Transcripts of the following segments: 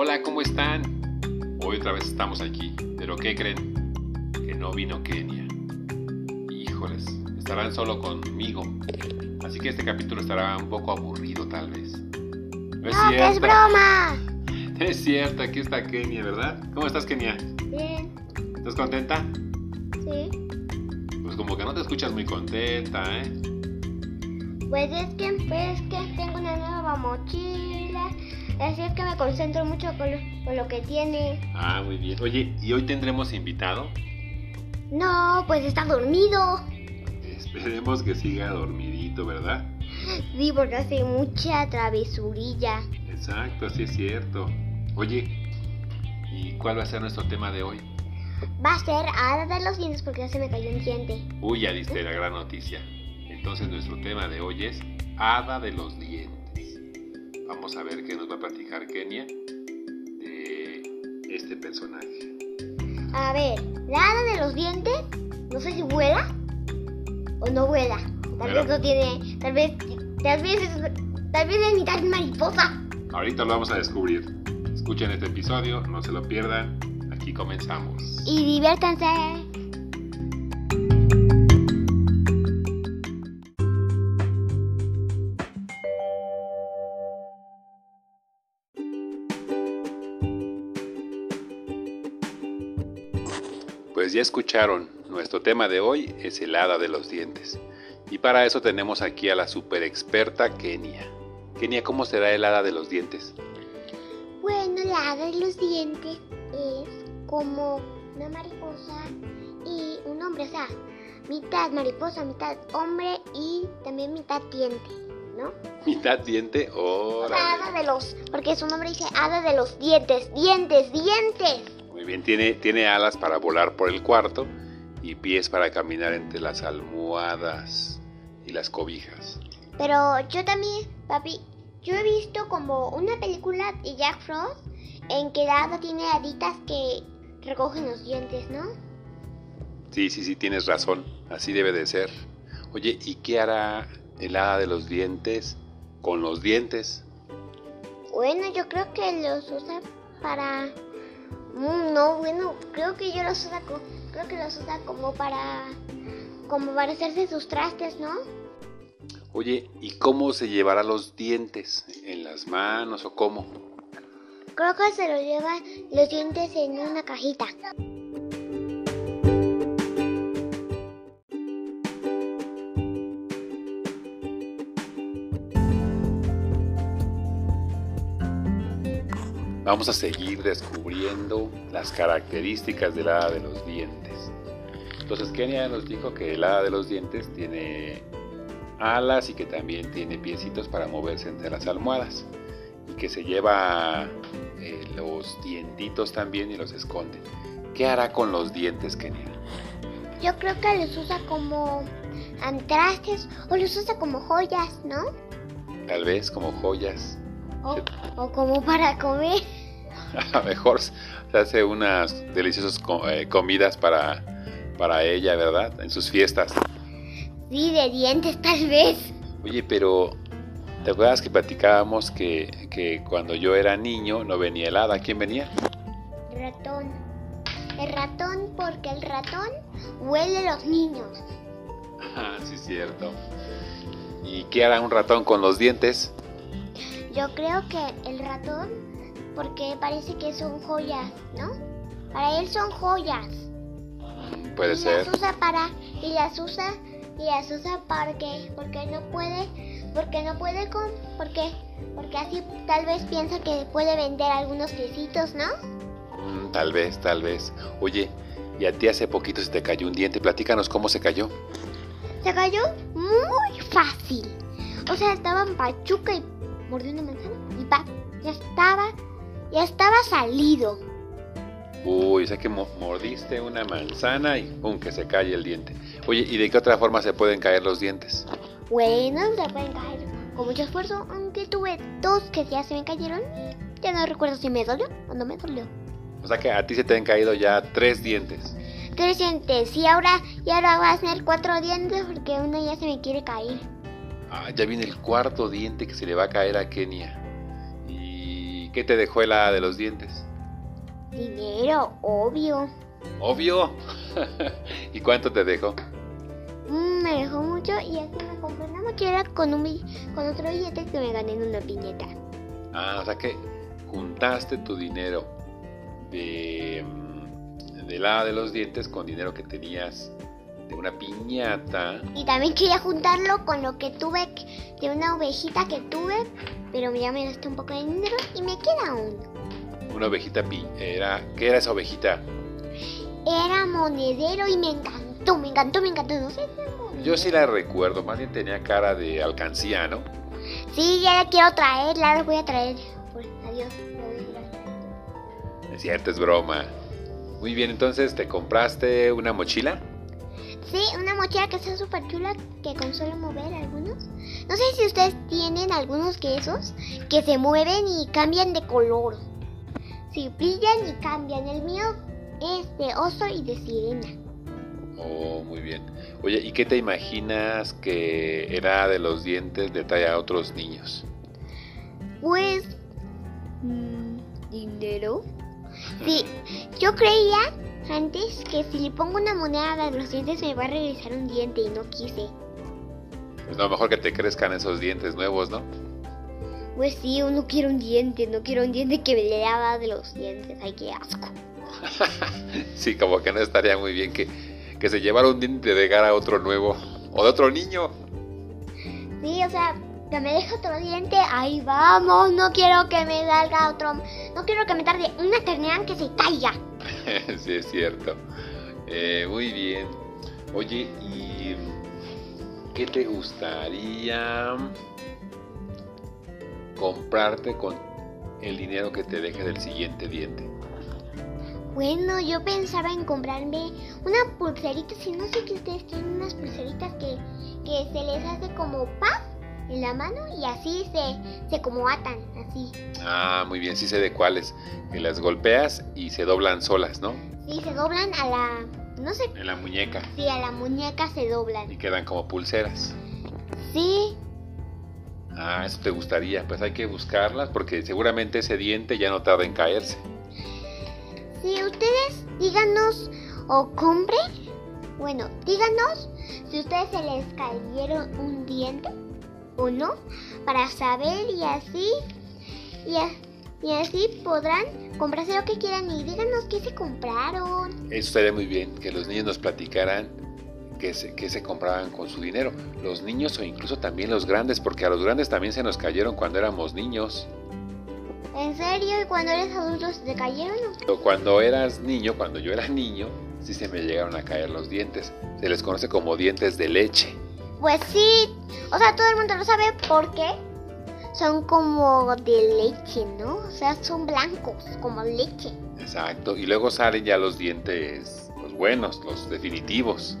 Hola, ¿cómo están? Hoy otra vez estamos aquí, pero ¿qué creen? Que no vino Kenia. Híjoles, estarán solo conmigo. Así que este capítulo estará un poco aburrido tal vez. No es no, cierto. es broma. Es cierto, aquí está Kenia, ¿verdad? ¿Cómo estás, Kenia? Bien. ¿Estás contenta? Sí. Pues como que no te escuchas muy contenta, ¿eh? Pues es que, pues que tengo una nueva mochila. Así es que me concentro mucho con lo, con lo que tiene. Ah, muy bien. Oye, ¿y hoy tendremos invitado? No, pues está dormido. Esperemos que siga dormidito, ¿verdad? Sí, porque hace mucha travesurilla. Exacto, así es cierto. Oye, ¿y cuál va a ser nuestro tema de hoy? Va a ser hada de los dientes porque ya se me cayó un diente. Uy, ya diste la gran noticia. Entonces nuestro tema de hoy es hada de los dientes. Vamos a ver qué nos va a platicar Kenia de este personaje. A ver, la hada de los dientes, no sé si vuela o no vuela. Tal vez no tiene, tal vez, tal vez es, tal vez es mitad mariposa. Ahorita lo vamos a descubrir. Escuchen este episodio, no se lo pierdan. Aquí comenzamos. Y diviértanse. Pues ya escucharon, nuestro tema de hoy es el hada de los dientes. Y para eso tenemos aquí a la super experta Kenia. Kenia, ¿cómo será el hada de los dientes? Bueno, la hada de los dientes es como una mariposa y un hombre, o sea, mitad mariposa, mitad hombre y también mitad diente, ¿no? Mitad diente, o hada de los, porque su nombre dice hada de los dientes, dientes, dientes. Bien, tiene, tiene alas para volar por el cuarto y pies para caminar entre las almohadas y las cobijas. Pero yo también, papi, yo he visto como una película de Jack Frost en que la hada tiene haditas que recogen los dientes, ¿no? Sí, sí, sí, tienes razón. Así debe de ser. Oye, ¿y qué hará el hada de los dientes con los dientes? Bueno, yo creo que los usa para no, bueno, creo que yo los usa, creo que los usa como para, como para hacerse sus trastes, ¿no? Oye, ¿y cómo se llevará los dientes? ¿En las manos o cómo? Creo que se los lleva los dientes en una cajita. Vamos a seguir descubriendo las características del hada de los dientes. Entonces Kenia nos dijo que el hada de los dientes tiene alas y que también tiene piecitos para moverse entre las almohadas y que se lleva eh, los dientitos también y los esconde. ¿Qué hará con los dientes, Kenia? Yo creo que los usa como antrastes o los usa como joyas, ¿no? Tal vez como joyas. O como para comer. mejor se hace unas deliciosas eh, comidas para, para ella, ¿verdad? En sus fiestas. Sí, de dientes tal vez. Oye, pero ¿te acuerdas que platicábamos que, que cuando yo era niño no venía helada? ¿Quién venía? Ratón. El ratón porque el ratón huele a los niños. Ah, sí, cierto. ¿Y qué hará un ratón con los dientes? Yo creo que el ratón porque parece que son joyas, ¿no? Para él son joyas. Puede y ser. Las usa para y las usa y las usa porque porque no puede porque no puede con porque porque así tal vez piensa que puede vender algunos pesitos, ¿no? Mm, tal vez, tal vez. Oye, y a ti hace poquito se te cayó un diente. Platícanos cómo se cayó. Se cayó muy fácil. O sea, estaba en pachuca y mordió una manzana y pa, ya estaba ya estaba salido. Uy, o sea que mordiste una manzana y ¡pum! que se cae el diente. Oye, ¿y de qué otra forma se pueden caer los dientes? Bueno, se pueden caer con mucho esfuerzo, aunque tuve dos que ya se me cayeron. Ya no recuerdo si me dolió o no me dolió. O sea que a ti se te han caído ya tres dientes. Tres dientes, y ahora, y ahora va a ser cuatro dientes porque uno ya se me quiere caer. Ah, ya viene el cuarto diente que se le va a caer a Kenia. ¿Y qué te dejó el hada de los dientes? Dinero, obvio. Obvio. ¿Y cuánto te dejó? Mm, me dejó mucho y así me compré una mochila con, un, con otro billete que me gané en una piñeta. Ah, o sea que juntaste tu dinero de, mm, de la de los dientes con dinero que tenías de una piñata. Y también quería juntarlo con lo que tuve de una ovejita que tuve, pero ya me gasté un poco de dinero y me queda aún. Una ovejita pi era ¿qué era esa ovejita? Era monedero y me encantó, me encantó, me encantó, no sé. Yo sí la recuerdo, más bien tenía cara de alcancía, ¿no? Sí, ya la quiero traer, la voy a traer. Pues, adiós. Es cierto, es broma. Muy bien, entonces, ¿te compraste una mochila? Sí, una mochila que está súper chula que con solo mover algunos. No sé si ustedes tienen algunos quesos que se mueven y cambian de color. Sí, brillan y cambian. El mío es de oso y de sirena. Oh, muy bien. Oye, ¿y qué te imaginas que era de los dientes de talla a otros niños? Pues... Mmm, dinero. Sí, yo creía antes que si le pongo una moneda a los dientes me va a regresar un diente y no quise. Pues no, mejor que te crezcan esos dientes nuevos, ¿no? Pues sí, uno quiere un diente, no quiero un diente que me le haga de los dientes. Ay, qué asco. sí, como que no estaría muy bien que, que se llevara un diente de cara a otro nuevo o de otro niño. Sí, o sea, que me deje otro diente, ahí vamos, no quiero que me salga otro, no quiero que me tarde una eternidad que se caiga. sí, es cierto. Eh, muy bien. Oye, ¿y qué te gustaría comprarte con el dinero que te deje del siguiente diente? Bueno, yo pensaba en comprarme una pulserita, si no sé que ustedes tienen unas pulseritas que, que se les hace como paz en la mano y así se, se como atan, así. Ah, muy bien, sí sé de cuáles. Que las golpeas y se doblan solas, ¿no? Sí, se doblan a la, no sé. En la muñeca. Sí, a la muñeca se doblan. Y quedan como pulseras. Sí. Ah, eso te gustaría. Pues hay que buscarlas porque seguramente ese diente ya no tarda en caerse. Sí, ustedes díganos o compren. Bueno, díganos si ustedes se les cayeron un diente o no para saber y así y, así podrán comprarse lo que quieran y díganos qué se compraron. Eso estaría muy bien, que los niños nos platicaran qué se, qué se compraban con su dinero. Los niños o incluso también los grandes, porque a los grandes también se nos cayeron cuando éramos niños. ¿En serio? ¿Y cuando eres adulto se te cayeron? Cuando eras niño, cuando yo era niño, sí se me llegaron a caer los dientes. Se les conoce como dientes de leche. Pues sí, o sea, todo el mundo lo sabe porque son como de leche, ¿no? O sea, son blancos, como leche. Exacto, y luego salen ya los dientes, los buenos, los definitivos.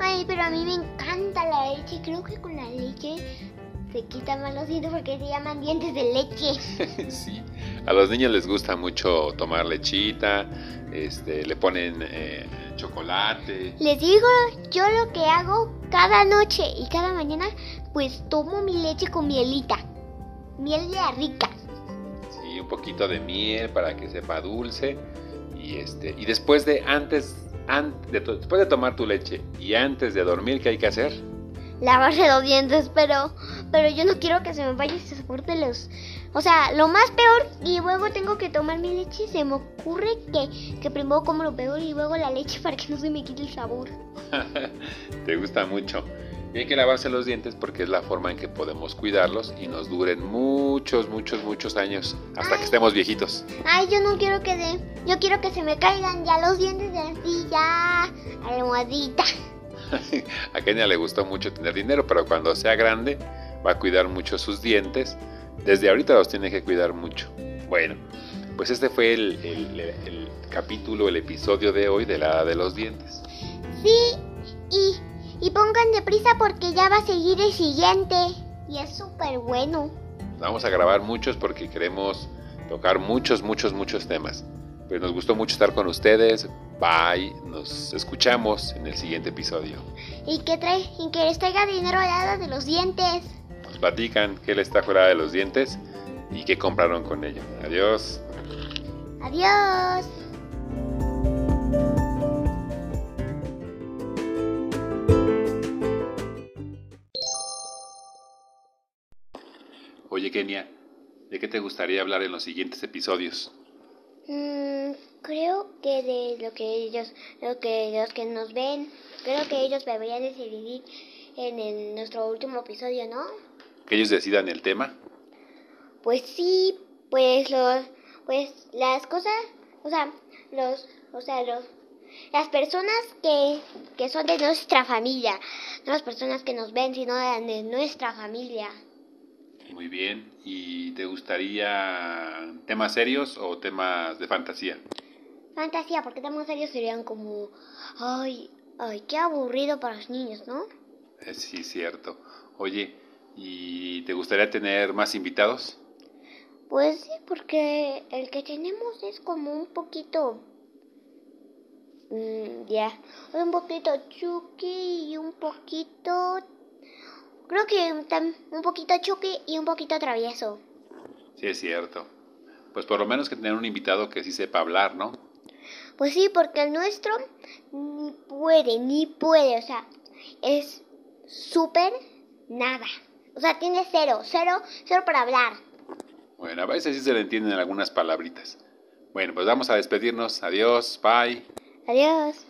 Ay, pero a mí me encanta la leche, creo que con la leche se quitan más los dientes porque se llaman dientes de leche. sí, a los niños les gusta mucho tomar lechita, este, le ponen eh, chocolate. Les digo yo lo que hago cada noche y cada mañana, pues tomo mi leche con mielita. Miel de rica. Sí, un poquito de miel para que sepa dulce. Y este, y después de antes, de, después de tomar tu leche y antes de dormir, ¿qué hay que hacer? Lavarse los dientes, pero, pero yo no quiero que se me vaya ese sabor de los, o sea, lo más peor y luego tengo que tomar mi leche. Se me ocurre que, que primero como lo peor y luego la leche para que no se me quite el sabor. Te gusta mucho. Y hay que lavarse los dientes porque es la forma en que podemos cuidarlos y nos duren muchos, muchos, muchos años hasta que estemos viejitos. Ay, yo no quiero que de, yo quiero que se me caigan ya los dientes de así ya almohadita. a Kenia le gustó mucho tener dinero, pero cuando sea grande va a cuidar mucho sus dientes. Desde ahorita los tiene que cuidar mucho. Bueno, pues este fue el, el capítulo, el episodio de hoy de la de los dientes. Sí, y y pongan deprisa porque ya va a seguir el siguiente. Y es súper bueno. Vamos a grabar muchos porque queremos tocar muchos, muchos, muchos temas. Pues nos gustó mucho estar con ustedes. Bye. Nos escuchamos en el siguiente episodio. ¿Y que trae? ¿Y que les traiga dinero al lado de los dientes? Nos platican qué les está fuera de los dientes. y qué compraron con ello. Adiós. Adiós. Oye, Kenia, ¿de qué te gustaría hablar en los siguientes episodios? Mm, creo que de lo que ellos, lo que los que nos ven, creo que ellos deberían decidir en el- nuestro último episodio, ¿no? ¿Que ellos decidan el tema? Pues sí, pues los, pues las cosas, o sea, los, o sea, los, las personas que, que son de nuestra familia, no las personas que nos ven, sino de, nuestra familia. Muy bien. ¿Y te gustaría temas serios o temas de fantasía? Fantasía, porque temas serios serían como, ay, ay, qué aburrido para los niños, ¿no? Eh, sí, cierto. Oye, ¿y te gustaría tener más invitados? Pues sí, porque el que tenemos es como un poquito, mm, ya, un poquito chucky y un poquito, creo que un poquito chucky y un poquito travieso. Sí, es cierto. Pues por lo menos que tener un invitado que sí sepa hablar, ¿no? Pues sí, porque el nuestro ni puede, ni puede, o sea, es súper nada. O sea, tiene cero, cero, cero para hablar. Bueno, a veces sí se le entienden algunas palabritas. Bueno, pues vamos a despedirnos. Adiós, bye. Adiós.